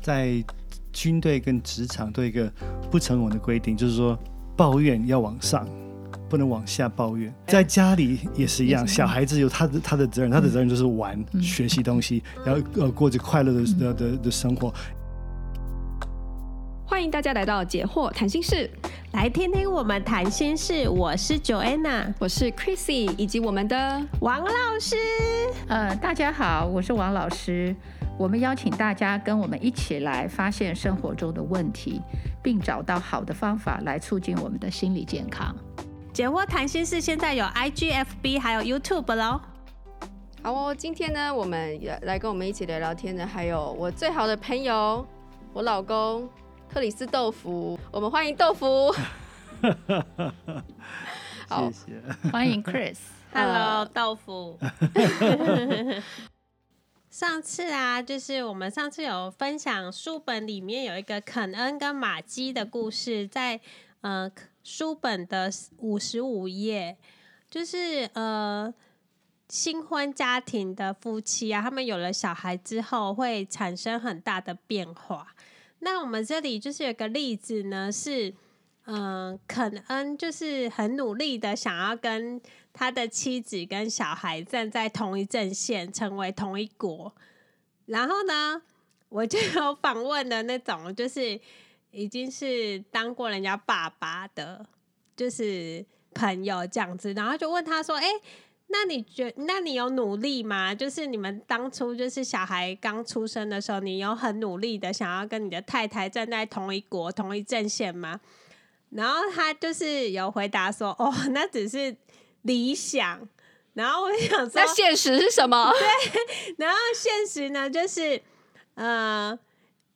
在军队跟职场都有一个不成文的规定，就是说抱怨要往上，不能往下抱怨。在家里也是一样，小孩子有他的他的责任，他的责任就是玩、学习东西，然后呃过着快乐的的的的生活。欢迎大家来到解惑谈心室，来听听我们谈心事。我是 Joanna，我是 Chrissy，以及我们的王老师。呃，大家好，我是王老师。我们邀请大家跟我们一起来发现生活中的问题，并找到好的方法来促进我们的心理健康。解惑谈心事现在有 IGFB 还有 YouTube 喽。好哦，今天呢，我们来跟我们一起聊聊天的，还有我最好的朋友，我老公。克里斯豆腐，我们欢迎豆腐。好 谢谢，欢迎 Chris。Hello，豆腐。上次啊，就是我们上次有分享书本里面有一个肯恩跟玛姬的故事，在呃书本的五十五页，就是呃新婚家庭的夫妻啊，他们有了小孩之后会产生很大的变化。那我们这里就是有个例子呢，是，嗯、肯恩就是很努力的想要跟他的妻子跟小孩站在同一阵线，成为同一国。然后呢，我就有访问的那种，就是已经是当过人家爸爸的，就是朋友这样子，然后就问他说：“哎。”那你觉，那你有努力吗？就是你们当初就是小孩刚出生的时候，你有很努力的想要跟你的太太站在同一国、同一阵线吗？然后他就是有回答说：“哦，那只是理想。”然后我想说，那现实是什么？对，然后现实呢，就是呃。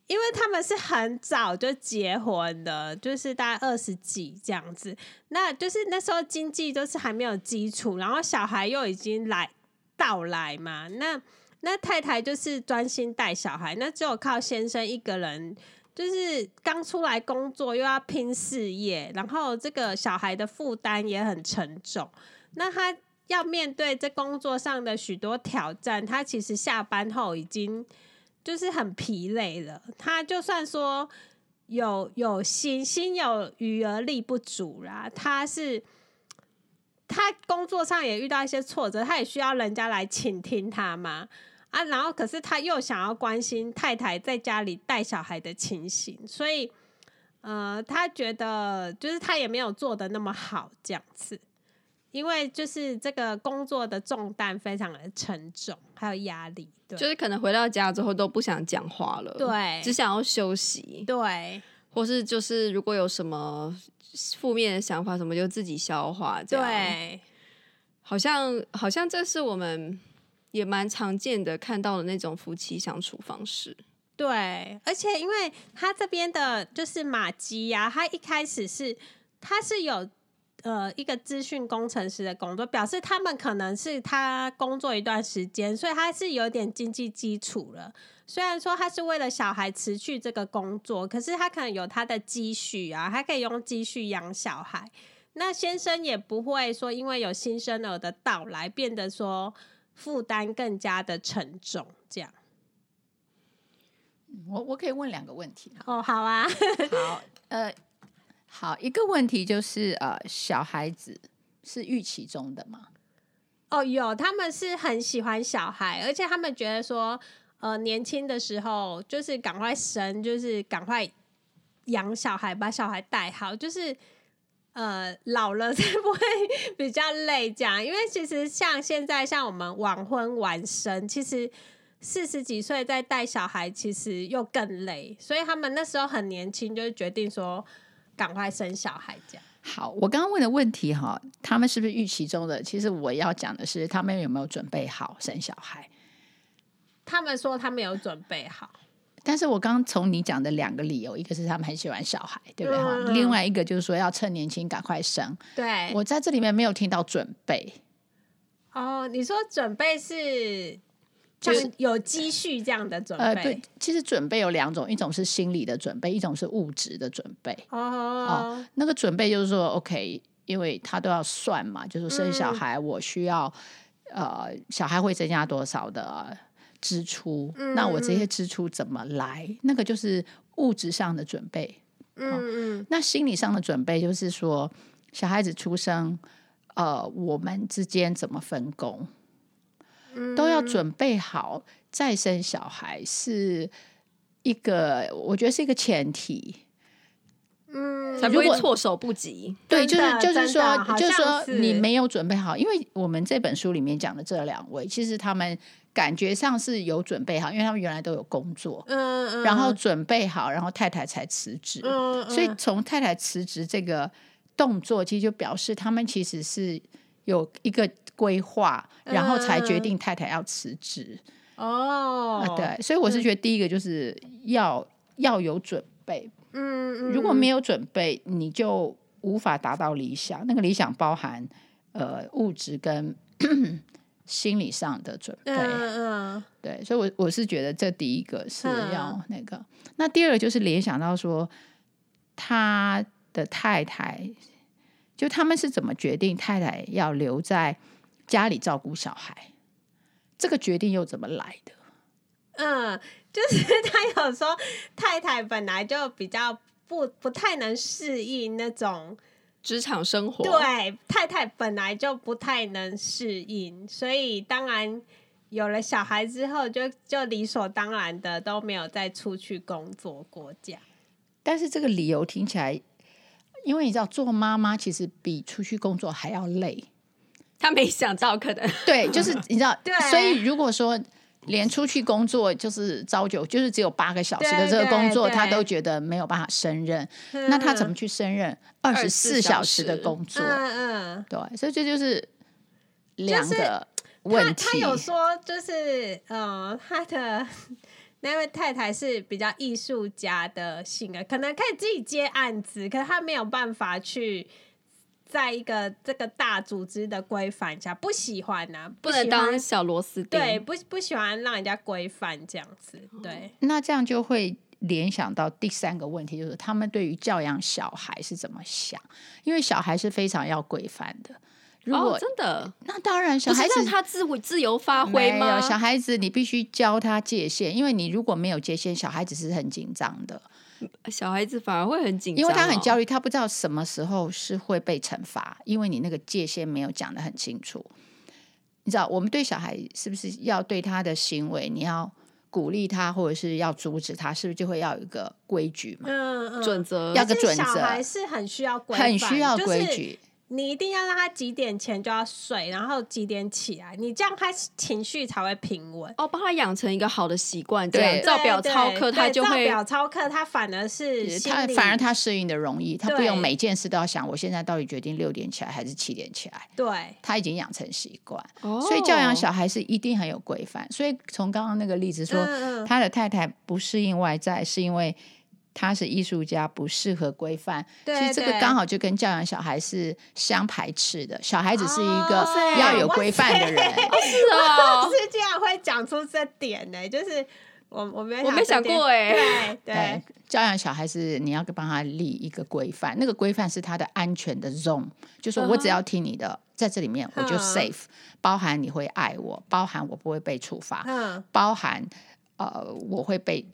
因为他们是很早就结婚的，就是大概二十几这样子，那就是那时候经济都是还没有基础，然后小孩又已经来到来嘛，那那太太就是专心带小孩，那只有靠先生一个人，就是刚出来工作又要拼事业，然后这个小孩的负担也很沉重，那他要面对这工作上的许多挑战，他其实下班后已经。就是很疲累了，他就算说有有心心有余而力不足啦。他是他工作上也遇到一些挫折，他也需要人家来倾听他嘛啊。然后可是他又想要关心太太在家里带小孩的情形，所以呃，他觉得就是他也没有做的那么好这样子。因为就是这个工作的重担非常的沉重，还有压力，对，就是可能回到家之后都不想讲话了，对，只想要休息，对，或是就是如果有什么负面的想法什么，就自己消化，对，好像好像这是我们也蛮常见的看到的那种夫妻相处方式，对，而且因为他这边的就是玛姬呀，他一开始是他是有。呃，一个资讯工程师的工作，表示他们可能是他工作一段时间，所以他是有点经济基础了。虽然说他是为了小孩辞去这个工作，可是他可能有他的积蓄啊，他可以用积蓄养小孩。那先生也不会说因为有新生儿的到来，变得说负担更加的沉重。这样，我我可以问两个问题哦，好啊，好，呃。好，一个问题就是，呃，小孩子是预期中的吗？哦，有，他们是很喜欢小孩，而且他们觉得说，呃，年轻的时候就是赶快生，就是赶快养小孩，把小孩带好，就是呃，老了 才不会比较累。这样，因为其实像现在，像我们晚婚晚生，其实四十几岁再带小孩，其实又更累。所以他们那时候很年轻，就决定说。赶快生小孩，这样好。我刚刚问的问题哈，他们是不是预期中的？其实我要讲的是，他们有没有准备好生小孩？他们说他们有准备好。但是我刚刚从你讲的两个理由，一个是他们很喜欢小孩，对不对？哈、嗯，另外一个就是说要趁年轻赶快生。对，我在这里面没有听到准备。哦，你说准备是？就是有积蓄这样的准备。呃，对，其实准备有两种，一种是心理的准备，一种是物质的准备。哦，哦，那个准备就是说，OK，因为他都要算嘛，就是生小孩，我需要、嗯、呃，小孩会增加多少的支出，嗯那我这些支出怎么来？那个就是物质上的准备。嗯嗯那心理上的准备就是说，小孩子出生，呃，我们之间怎么分工，嗯都要准备好。再生小孩是一个，我觉得是一个前提。嗯，才不会如果措手不及。对，就是就是说就是说你没有准备好，因为我们这本书里面讲的这两位，其实他们感觉上是有准备好，因为他们原来都有工作，嗯嗯，然后准备好，然后太太才辞职。嗯，所以从太太辞职这个动作，其实就表示他们其实是有一个规划，然后才决定太太要辞职。哦。啊，，对，所以我是觉得第一个就是要要有准备，嗯，嗯如果没有准备，你就无法达到理想。那个理想包含呃物质跟 心理上的准备。嗯嗯对，所以我我是觉得这第一个是嗯要那个，那第二个就是联想到说他的太太，就他们是怎么决定太太要留在家里照顾小孩，这个决定又怎么来的？嗯，就是 他有说太太本来就比较不不太能适应那种，职场生活，对，太太本来就不太能适应，所以当然有了小孩之后就，就就理所当然的都没有再出去工作过这样。但是这个理由听起来，因为你知道做妈妈其实比出去工作还要累。他没想到可能对，就是你知道 对，所以如果说连出去工作就是朝九，就是只有八个小时的这个工作，他都觉得没有办法胜任，那他怎么去胜任二十四小时的工作？嗯嗯，对，所以这就是两个他问他他。有说，就是呃，他的那位太太是比较艺术家的性格，可能可以自己接案子，可是他没有办法去在一个这个大组织的规范下，不喜欢呐、啊，不能喜欢当小螺丝钉。对，不不喜欢让人家规范这样子，对，那这样就会联想到第三个问题，就是他们对于教养小孩是怎么想？因为小孩是非常要规范的。如果、哦、真的，那当然，小孩子让他自我自由发挥吗？小孩子，你必须教他界限，因为你如果没有界限，小孩子是很紧张的，小孩子反而会很紧张、哦，因为他很焦虑，他不知道什么时候是会被惩罚，因为你那个界限没有讲的很清楚。你知道，我们对小孩是不是要对他的行为，你要鼓励他，或者是要阻止他，是不是就会要有一个规矩嘛？嗯嗯，准则要个准则小孩是很需要规，很需要规矩。就是你一定要让他几点前就要睡，然后几点起来，你这样他情绪才会平稳。哦，帮他养成一个好的习惯，这对样照表操课，他就会照表操课，他反而是他反而他适应的容易，他不用每件事都要想，我现在到底决定六点起来还是七点起来？对，他已经养成习惯，哦所以教养小孩是一定很有规范。所以从刚刚那个例子说，嗯嗯他的太太不适应外在，是因为他是艺术家，不适合规范。对其实这个对刚好就跟教养小孩是相排斥的。小孩子是一个哦要有规范的人。是哦，是这样会讲出这点呢、就是我我没有我没想过哎、对对对，教养小孩是你要帮他立一个规范，那个规范是他的安全的 zone，就说我只要听你的，在这里面我就 safe，包含你会爱我，包含我不会被处罚，嗯包含呃我会被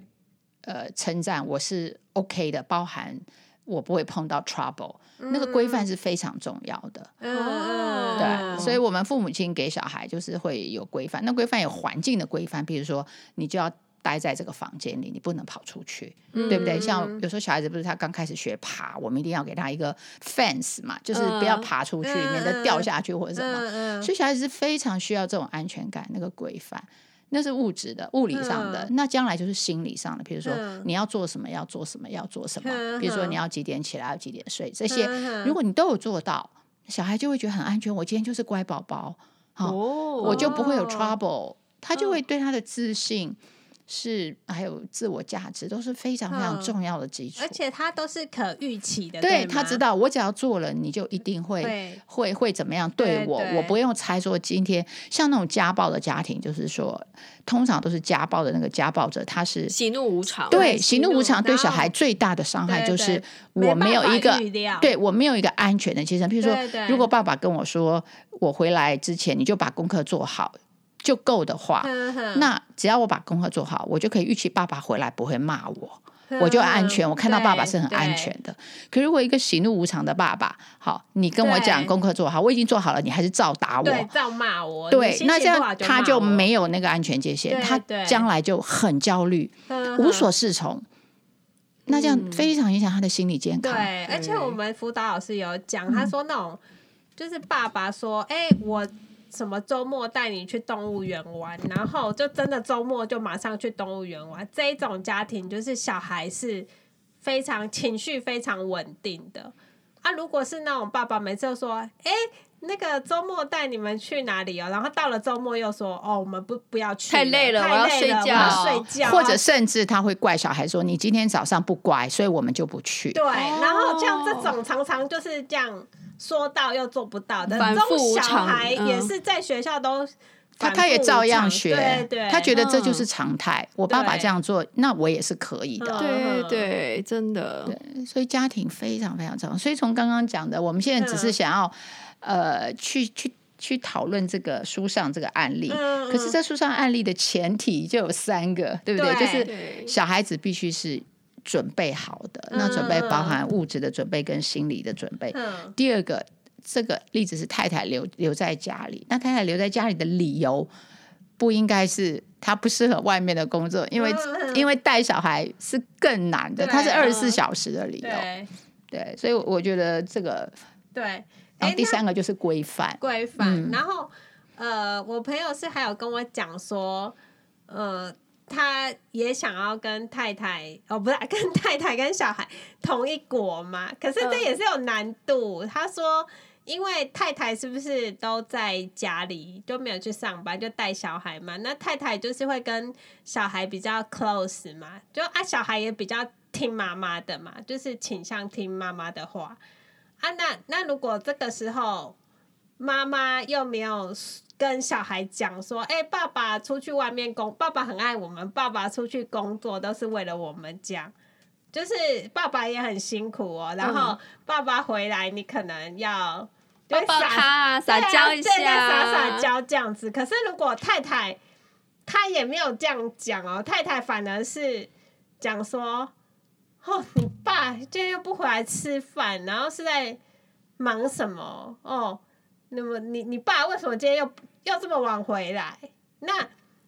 呃称赞我是 OK 的，包含我不会碰到 trouble，、那个规范是非常重要的。对，嗯所以我们父母亲给小孩就是会有规范，那规范有环境的规范，比如说你就要待在这个房间里，你不能跑出去，对不对？像有时候小孩子不是他刚开始学爬，我们一定要给他一个 fence 嘛，就是不要爬出去，嗯免得掉下去或者什么。所以小孩子是非常需要这种安全感，那个规范。那是物质的、物理上的，那将来就是心理上的。比如说，嗯你要做什么，要做什么，要做什么。嗯比如说，你要几点起来，要几点睡，这些嗯如果你都有做到，小孩就会觉得很安全。我今天就是乖宝宝，好，哦，我就不会有哦 trouble，他就会对他的自信是还有自我价值都是非常非常嗯重要的基础。而且他都是可预期的，对吗他知道，我只要做了，你就一定会对会会怎么样对我，对对我不用猜说今天像那种家暴的家庭，就是说通常都是家暴的那个家暴者，他是喜怒无常，对喜怒无常，对小孩最大的伤害就是我没有一个对我没有一个安全的精神。譬如说如果爸爸跟我说，我回来之前你就把功课做好。就够的话，那只要我把功课做好，我就可以预期爸爸回来不会骂我。我就安全，我看到爸爸是很安全的。可如果一个喜怒无常的爸爸，好，你跟我讲功课做好，我已经做好了，你还是照打我，照骂我，对，那这样他就没有那个安全界限，他将来就很焦虑，无所适从。那这样非常影响他的心理健康。对，而且我们辅导老师有讲，他说那种就是爸爸说，哎，我。什么周末带你去动物园玩，然后就真的周末就马上去动物园玩。这一种家庭就是小孩是非常情绪非常稳定的啊。如果是那种爸爸每次都说：“哎，那个周末带你们去哪里哦？”然后到了周末又说：“哦，我们不不要去，太累了，太累了，我要睡觉，睡觉。”或者甚至他会怪小孩说：“你今天早上不乖，所以我们就不去。”对，然后像这种常常就是这样。说到又做不到的，反复无常，小孩也是在学校都他他也照样学，对对，他觉得这就是常态。我爸爸这样做，那我也是可以的。对对，真的。对，所以家庭非常非常重要。所以从刚刚讲的，我们现在只是想要呃去去去讨论这个书上这个案例。可是，这书上案例的前提就有三个，对不对？就是小孩子必须是。准备好的，那准备包含物质的准备跟心理的准备。嗯、第二个，这个例子是太太留留在家里，那太太留在家里的理由不应该是她不适合外面的工作，因为、嗯、因为带小孩是更难的，她是二十四小时的理由。对，对，所以我觉得这个对。然后第三个就是规范，规范。嗯、然后呃，我朋友是还有跟我讲说，呃。他也想要跟太太哦，不是跟太太跟小孩同一国嘛？可是这也是有难度。他说，因为太太是不是都在家里都没有去上班，就带小孩嘛？那太太就是会跟小孩比较 close 嘛？就啊，小孩也比较听妈妈的嘛，就是倾向听妈妈的话啊。那那如果这个时候妈妈又没有。跟小孩讲说：“哎、欸，爸爸出去外面工，爸爸很爱我们。爸爸出去工作都是为了我们家，就是爸爸也很辛苦哦。然后爸爸回来，你可能要抱抱他，撒娇一下，撒撒娇这样子。可是如果太太，她也没有这样讲哦，太太反而是讲说：哦，你爸今天又不回来吃饭，然后是在忙什么？哦，那么你你爸为什么今天又？”又这么晚回来，那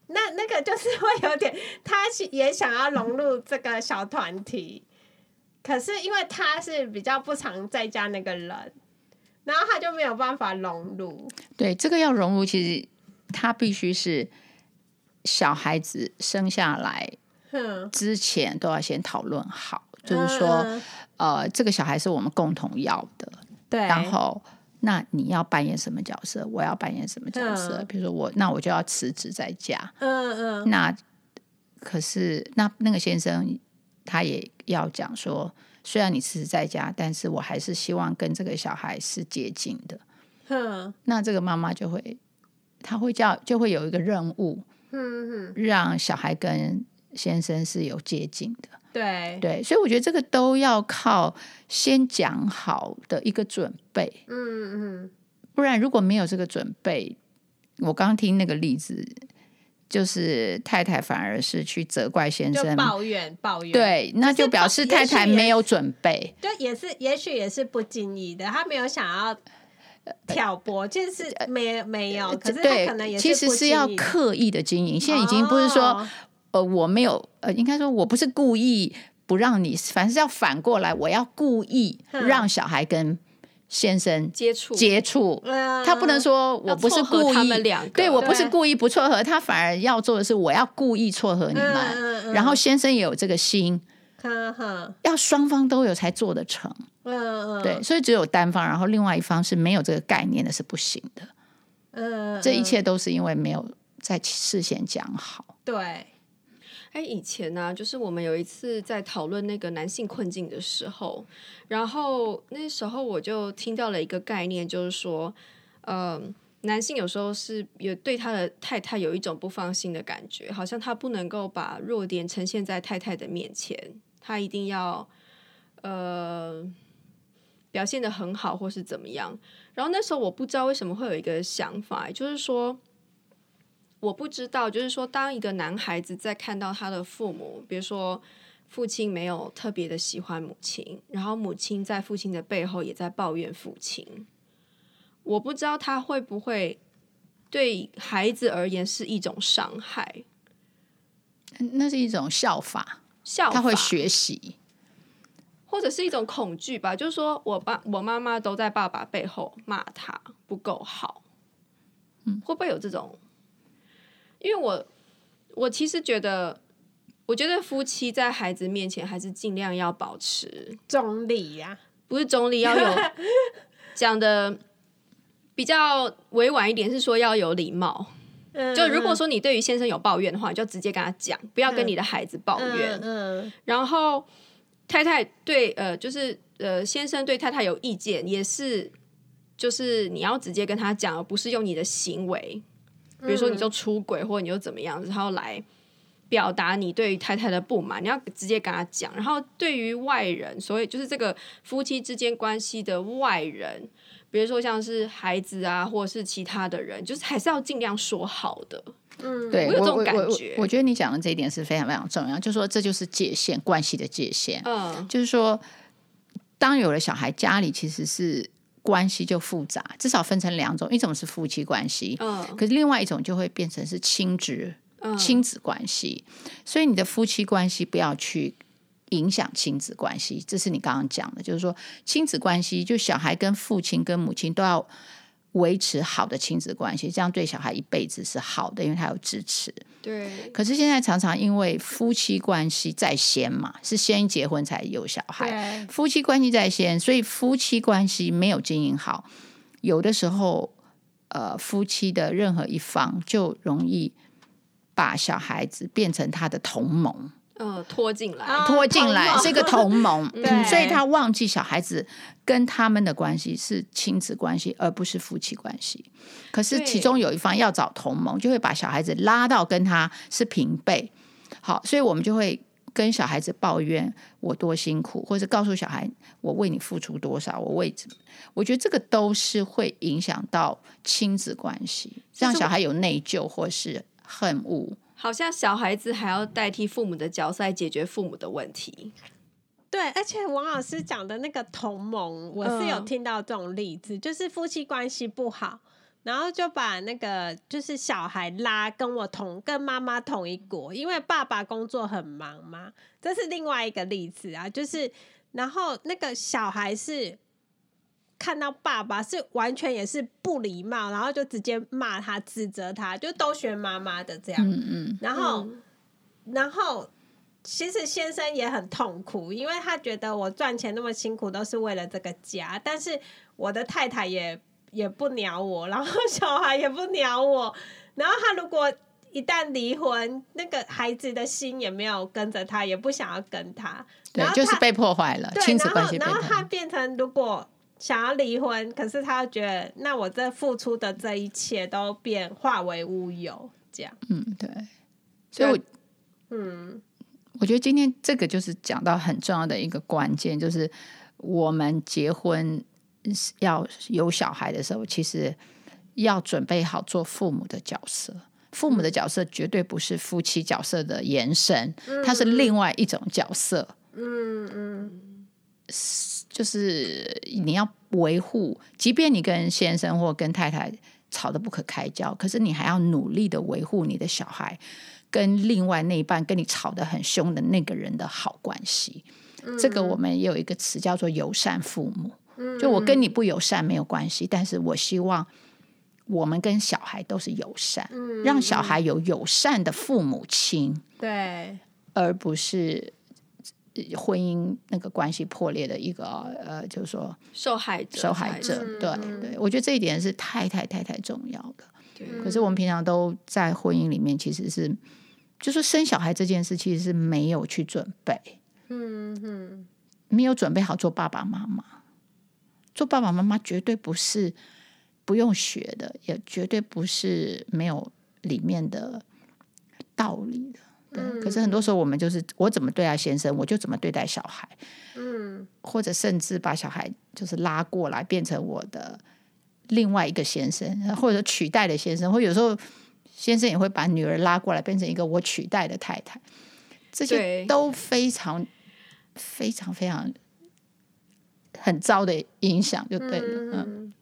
那那个就是会有点，他也想要融入这个小团体，可是因为他是比较不常在家那个人，然后他就没有办法融入。对，这个要融入，其实他必须是小孩子生下来之前都要先讨论好，嗯、就是说，呃，这个小孩是我们共同要的，对，然后。那你要扮演什么角色？我要扮演什么角色？嗯、比如说我，那我就要辞职在家。嗯嗯。那可是那那个先生他也要讲说，虽然你辞职在家，但是我还是希望跟这个小孩是接近的。嗯。那这个妈妈就会，他会叫，就会有一个任务，嗯嗯，让小孩跟先生是有接近的。对对，所以我觉得这个都要靠先讲好的一个准备，嗯嗯，不然如果没有这个准备，我刚听那个例子，就是太太反而是去责怪先生，抱怨抱怨，对，那就表示太太没有准备，对，也是也许也是不经意的，他没有想要挑拨，就是没没有，可是他可能也是其实是要刻意的经营，现在已经不是说。呃，我没有，呃，应该说，我不是故意不让你，反正是要反过来，我要故意让小孩跟先生接触接触。他不能说我不是故意，他们两个对我不是故意不撮合，他反而要做的是我要故意撮合你们，然后先生也有这个心，要双方都有才做得成。嗯对，所以只有单方，然后另外一方是没有这个概念的，是不行的。嗯，这一切都是因为没有在事先讲好。对。哎，以前呢、就是我们有一次在讨论那个男性困境的时候，然后那时候我就听到了一个概念，就是说，嗯、呃，男性有时候是有对他的太太有一种不放心的感觉，好像他不能够把弱点呈现在太太的面前，他一定要呃表现得很好，或是怎么样。然后那时候我不知道为什么会有一个想法，就是说。我不知道，就是说，当一个男孩子在看到他的父母，比如说父亲没有特别的喜欢母亲，然后母亲在父亲的背后也在抱怨父亲，我不知道他会不会对孩子而言是一种伤害。那是一种效法，效法他会学习。或者是一种恐惧吧，就是说我爸我妈妈都在爸爸背后骂他不够好，嗯，会不会有这种？因为我我其实觉得，我觉得夫妻在孩子面前还是尽量要保持中立呀，不是中立，要有 讲的比较委婉一点，是说要有礼貌。就如果说你对于先生有抱怨的话，你就直接跟他讲，不要跟你的孩子抱怨。嗯，然后。太太对呃，就是呃，先生对太太有意见，也是就是你要直接跟他讲，而不是用你的行为，比如说你就出轨或者你又怎么样，然后来表达你对于太太的不满，你要直接跟他讲。然后对于外人，所以就是这个夫妻之间关系的外人，比如说像是孩子啊，或者是其他的人，就是还是要尽量说好的。嗯，对我有这种感觉我我我，我觉得你讲的这一点是非常非常重要，就是说这就是界限，关系的界限。嗯，就是说，当有了小孩，家里其实是关系就复杂，至少分成两种，一种是夫妻关系，嗯，可是另外一种就会变成是亲子、嗯、亲子关系。所以你的夫妻关系不要去影响亲子关系，这是你刚刚讲的，就是说亲子关系，就小孩跟父亲跟母亲都要。维持好的亲子关系，这样对小孩一辈子是好的，因为他有支持。对。可是现在常常因为夫妻关系在先嘛，是先结婚才有小孩。夫妻关系在先，所以夫妻关系没有经营好，有的时候，呃，夫妻的任何一方就容易把小孩子变成他的同盟。呃，拖进来，拖进来是一个同盟，所以他忘记小孩子跟他们的关系是亲子关系，而不是夫妻关系。可是其中有一方要找同盟，就会把小孩子拉到跟他是平辈。好，所以我们就会跟小孩子抱怨我多辛苦，或者告诉小孩我为你付出多少，我为什么？我觉得这个都是会影响到亲子关系，让小孩有内疚或是恨恶。好像小孩子还要代替父母的角色来解决父母的问题。对，而且王老师讲的那个同盟，我是有听到这种例子，就是夫妻关系不好，然后就把那个就是小孩拉跟我同跟妈妈同一国，因为爸爸工作很忙嘛。这是另外一个例子啊，就是然后那个小孩是。看到爸爸是完全也是不礼貌，然后就直接骂他、指责他，就都学妈妈的这样。嗯嗯。然后，然后其实先生也很痛苦，因为他觉得我赚钱那么辛苦都是为了这个家，但是我的太太也也不鸟我，然后小孩也不鸟我，然后他如果一旦离婚，那个孩子的心也没有跟着他，也不想要跟他，对，就是被破坏了亲子关系。然后他变成如果。想要离婚，可是他觉得，那我这付出的这一切都变化为乌有，这样。嗯，对。所以我，嗯，我觉得今天这个就是讲到很重要的一个关键，就是我们结婚要有小孩的时候，其实要准备好做父母的角色。父母的角色绝对不是夫妻角色的延伸，嗯，它是另外一种角色。嗯嗯。就是你要维护，即便你跟先生或跟太太吵得不可开交，可是你还要努力的维护你的小孩跟另外那一半跟你吵得很凶的那个人的好关系。嗯、这个我们也有一个词叫做友善父母。就我跟你不友善没有关系，但是我希望我们跟小孩都是友善，嗯、让小孩有友善的父母亲，对，而不是。婚姻那个关系破裂的一个呃，就是说受害者，受害者，对、嗯、对，我觉得这一点是太太太太重要的。对，可是我们平常都在婚姻里面，其实是，就是生小孩这件事，其实是没有去准备，嗯嗯，没有准备好做爸爸妈妈，做爸爸妈妈绝对不是不用学的，也绝对不是没有里面的道理的。对，可是很多时候我们就是我怎么对待先生，我就怎么对待小孩，嗯，或者甚至把小孩就是拉过来变成我的另外一个先生，或者取代的先生，或有时候先生也会把女儿拉过来，变成一个我取代的太太，这些都非常非常非常很糟的影响，就对了，嗯。嗯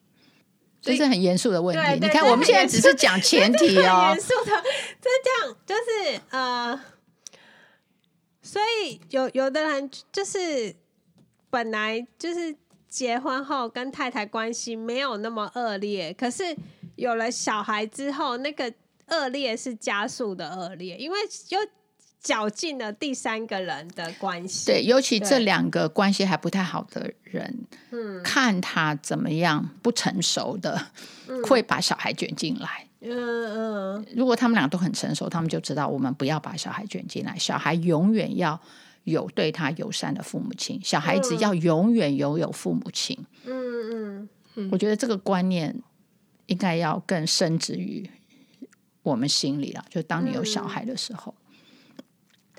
这是很严肃的问题。你看，我们现在只是讲前提哦。严肃的，这样就是呃，所以有有的人就是本来就是结婚后跟太太关系没有那么恶劣，可是有了小孩之后，那个恶劣是加速的恶劣，因为又。绞尽了第三个人的关系，对，尤其这两个关系还不太好的人，嗯，看他怎么样不成熟的，嗯、会把小孩卷进来。嗯嗯，如果他们俩都很成熟，他们就知道我们不要把小孩卷进来。小孩永远要有对他友善的父母亲，小孩子要永远拥有父母亲。嗯嗯，我觉得这个观念应该要更深植于我们心里了。就当你有小孩的时候。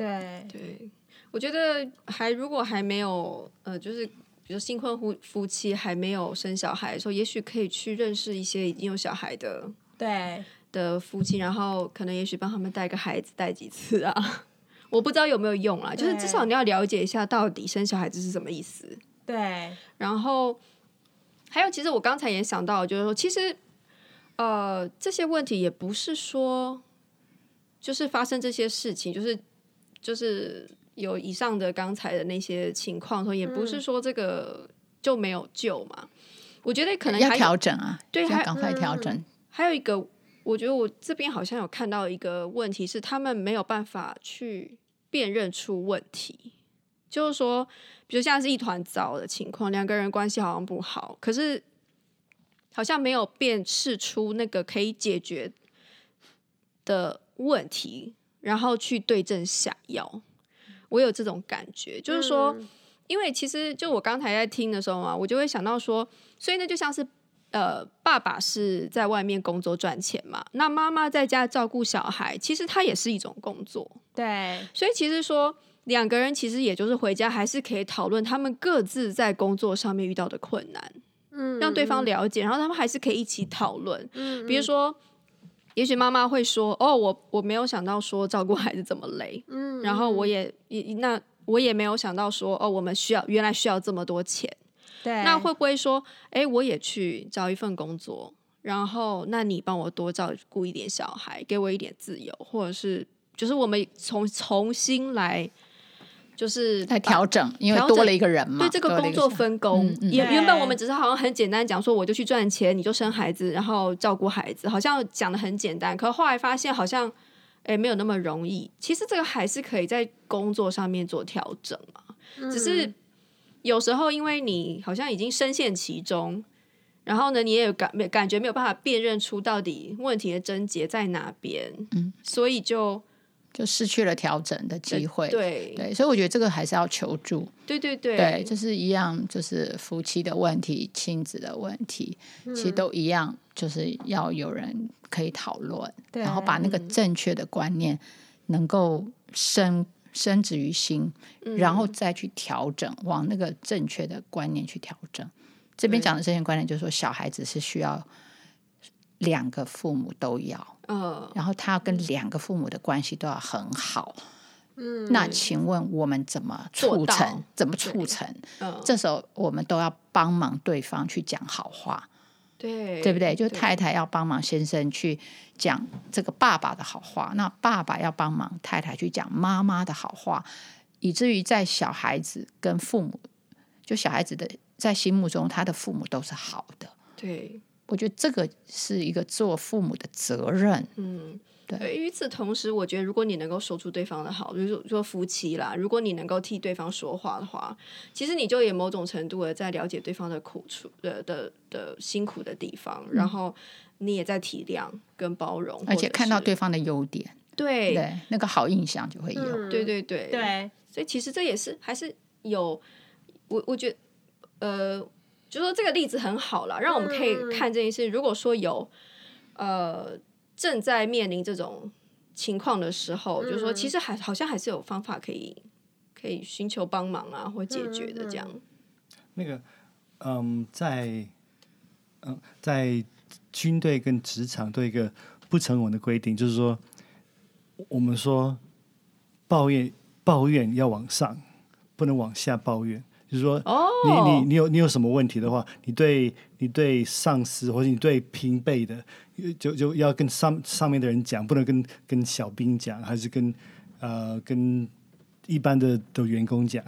对对，我觉得还如果还没有呃，就是比如新婚夫夫妻还没有生小孩的时候，也许可以去认识一些已经有小孩的对的夫妻，然后可能也许帮他们带个孩子带几次啊，我不知道有没有用啊，就是至少你要了解一下到底生小孩子是什么意思。对，然后还有，其实我刚才也想到，就是说，其实呃，这些问题也不是说就是发生这些事情，就是。就是有以上的刚才的那些情况，说也不是说这个就没有救嘛。嗯、我觉得可能要调整啊，对，还赶快调整、嗯。还有一个，我觉得我这边好像有看到一个问题是，他们没有办法去辨认出问题，就是说，比如现在是一团糟的情况，两个人关系好像不好，可是好像没有辨识出那个可以解决的问题。然后去对症下药，我有这种感觉，就是说，嗯、因为其实就我刚才在听的时候嘛，我就会想到说，所以那就像是，呃，爸爸是在外面工作赚钱嘛，那妈妈在家照顾小孩，其实他也是一种工作，对，所以其实说两个人其实也就是回家还是可以讨论他们各自在工作上面遇到的困难，嗯，让对方了解，然后他们还是可以一起讨论，嗯，比如说。也许妈妈会说：“哦，我我没有想到说照顾孩子这么累，嗯，然后我也也那我也没有想到说哦，我们需要原来需要这么多钱，对，那会不会说，哎，我也去找一份工作，然后那你帮我多照顾一点小孩，给我一点自由，或者是就是我们重重新来。”就是在调整，因为多了一个人嘛。对这个工作分工，原、嗯嗯、原本我们只是好像很简单讲说，我就去赚钱，你就生孩子，然后照顾孩子，好像讲的很简单。可后来发现好像，哎，没有那么容易。其实这个还是可以在工作上面做调整嘛。只是有时候因为你好像已经深陷其中，然后呢，你也有感感觉没有办法辨认出到底问题的症结在哪边，嗯，所以就。就失去了调整的机会，对对，所以我觉得这个还是要求助，对对对，对，就是一样，就是夫妻的问题、亲子的问题，嗯、其实都一样，就是要有人可以讨论，然后把那个正确的观念能够深深植于心，嗯、然后再去调整，往那个正确的观念去调整。这边讲的这些观念，就是说小孩子是需要两个父母都要。嗯，然后他要跟两个父母的关系都要很好。嗯，那请问我们怎么促成？怎么促成？嗯，这时候我们都要帮忙对方去讲好话，对，对不对？就太太要帮忙先生去讲这个爸爸的好话，那爸爸要帮忙太太去讲妈妈的好话，以至于在小孩子跟父母，就小孩子的在心目中，他的父母都是好的。对。我觉得这个是一个做父母的责任。嗯，对。与此同时，我觉得如果你能够说出对方的好，比如说说夫妻啦，如果你能够替对方说话的话，其实你就也某种程度的在了解对方的苦处的的的辛苦的地方，嗯、然后你也在体谅跟包容，而且看到对方的优点，对对，那个好印象就会有。嗯、对对对对，所以其实这也是还是有我我觉得呃。就说这个例子很好了，让我们可以看这件事。如果说有呃正在面临这种情况的时候，就是说其实还好像还是有方法可以可以寻求帮忙啊，或解决的这样。那个嗯，在嗯在军队跟职场都有一个不成文的规定，就是说，我们说抱怨抱怨要往上，不能往下抱怨。就是说，你你你有你有什么问题的话，你对你对上司或者你对平辈的，就就要跟上上面的人讲，不能跟跟小兵讲，还是跟呃跟一般的的员工讲。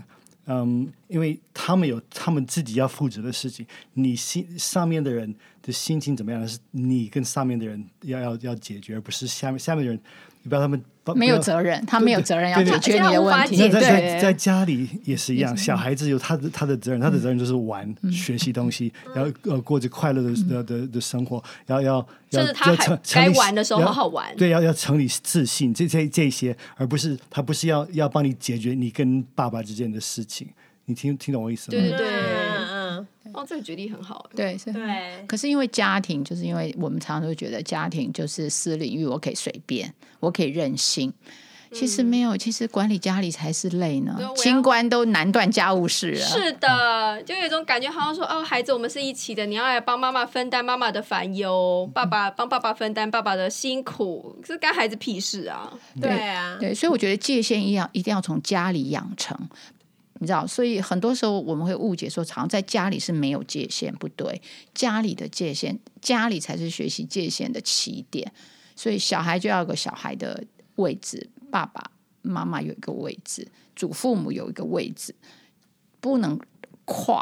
嗯，因为他们有他们自己要负责的事情，你心上面的人的心情怎么样，是你跟上面的人要要要解决，而不是下面下面的人，你不要他们没有责任，他没有责任要解决你的问题。在在在，家里也是一样，小孩子有他的他的责任，他的责任就是玩、嗯、学习东西，然后呃过着快乐的的的的生活，然后要要要他还该玩的时候好好玩，对，要要成立自信，这这这些，而不是他不是要要帮你解决你跟爸爸之间的事情。你听听懂我意思吗？对对对，嗯嗯，哦，这个举例很好。对，是。对。可是因为家庭，就是因为我们常常都觉得家庭就是私领域，我可以随便，我可以任性。其实没有，其实管理家里才是累呢。清官都难断家务事啊。是的，就有一种感觉，好像说哦，孩子，我们是一起的，你要来帮妈妈分担妈妈的烦忧，爸爸帮爸爸分担爸爸的辛苦，是干孩子屁事啊？对啊，对，所以我觉得界限一定要一定要从家里养成。你知道，所以很多时候我们会误解说，好像在家里是没有界限，不对，家里的界限，家里才是学习界限的起点。所以小孩就要有个小孩的位置，爸爸妈妈有一个位置，祖父母有一个位置，不能跨。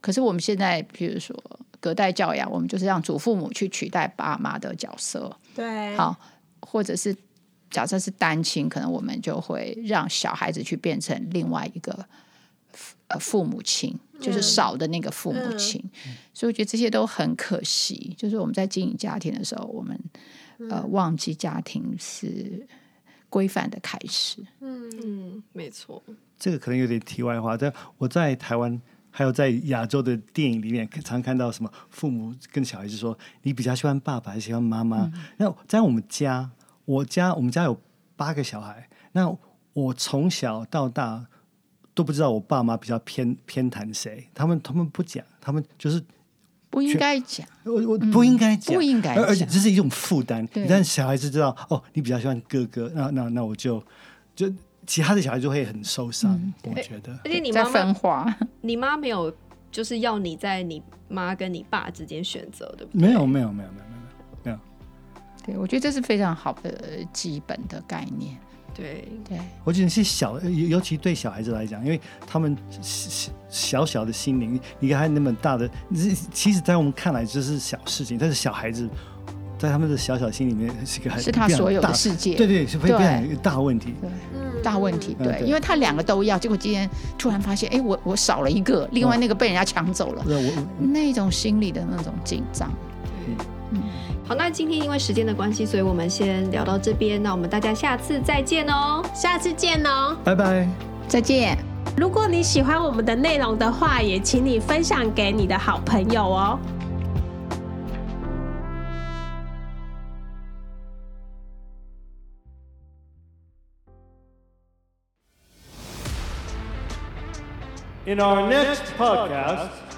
可是我们现在，比如说隔代教养，我们就是让祖父母去取代爸妈的角色，对，好，或者是。假设是单亲，可能我们就会让小孩子去变成另外一个呃父母亲，就是少的那个父母亲。嗯、所以我觉得这些都很可惜。就是我们在经营家庭的时候，我们呃忘记家庭是规范的开始。嗯嗯，没错。这个可能有点题外话，但我在台湾还有在亚洲的电影里面，常看到什么父母跟小孩子说：“你比较喜欢爸爸还是喜欢妈妈？”那、嗯、在我们家。我家我们家有八个小孩，那我从小到大都不知道我爸妈比较偏偏袒谁，他们他们不讲，他们就是不应该讲，我我不应该讲，不应该，而且这是一种负担。但小孩子知道哦，你比较喜欢哥哥，那那那我就就其他的小孩就会很受伤，嗯、我觉得。而且你妈分化，你妈没有就是要你在你妈跟你爸之间选择，对不对？没有没有没有没有。对，我觉得这是非常好的基本的概念。对对，我觉得是小，尤其对小孩子来讲，因为他们小小的心灵，你看他那么大的，其实，在我们看来这是小事情，但是小孩子在他们的小小心里面是个很是他所有的世界。对对，是会变成一个大问题。对，大问题。对，因为他两个都要，结果今天突然发现，哎，我我少了一个，另外那个被人家抢走了，那种心理的那种紧张。嗯。好，那今天因为时间的关系，所以我们先聊到这边。那我们大家下次再见哦，下次见哦，拜拜，再见。如果你喜欢我们的内容的话，也请你分享给你的好朋友哦。In our next podcast.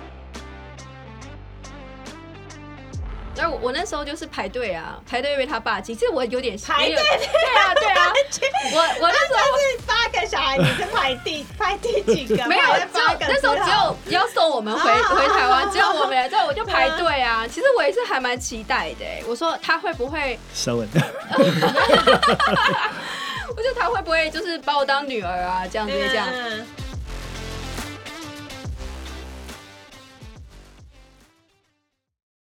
然后我那时候就是排队啊，排队为他爸亲。其实我有点排队，对啊对啊。我我那时候是八个小孩，你是排第排第几个？没有，就那时候只有要送我们回回台湾，只有我们，对，我就排队啊。其实我也是还蛮期待的。我说他会不会收稳？我觉得他会不会就是把我当女儿啊？这样子这样。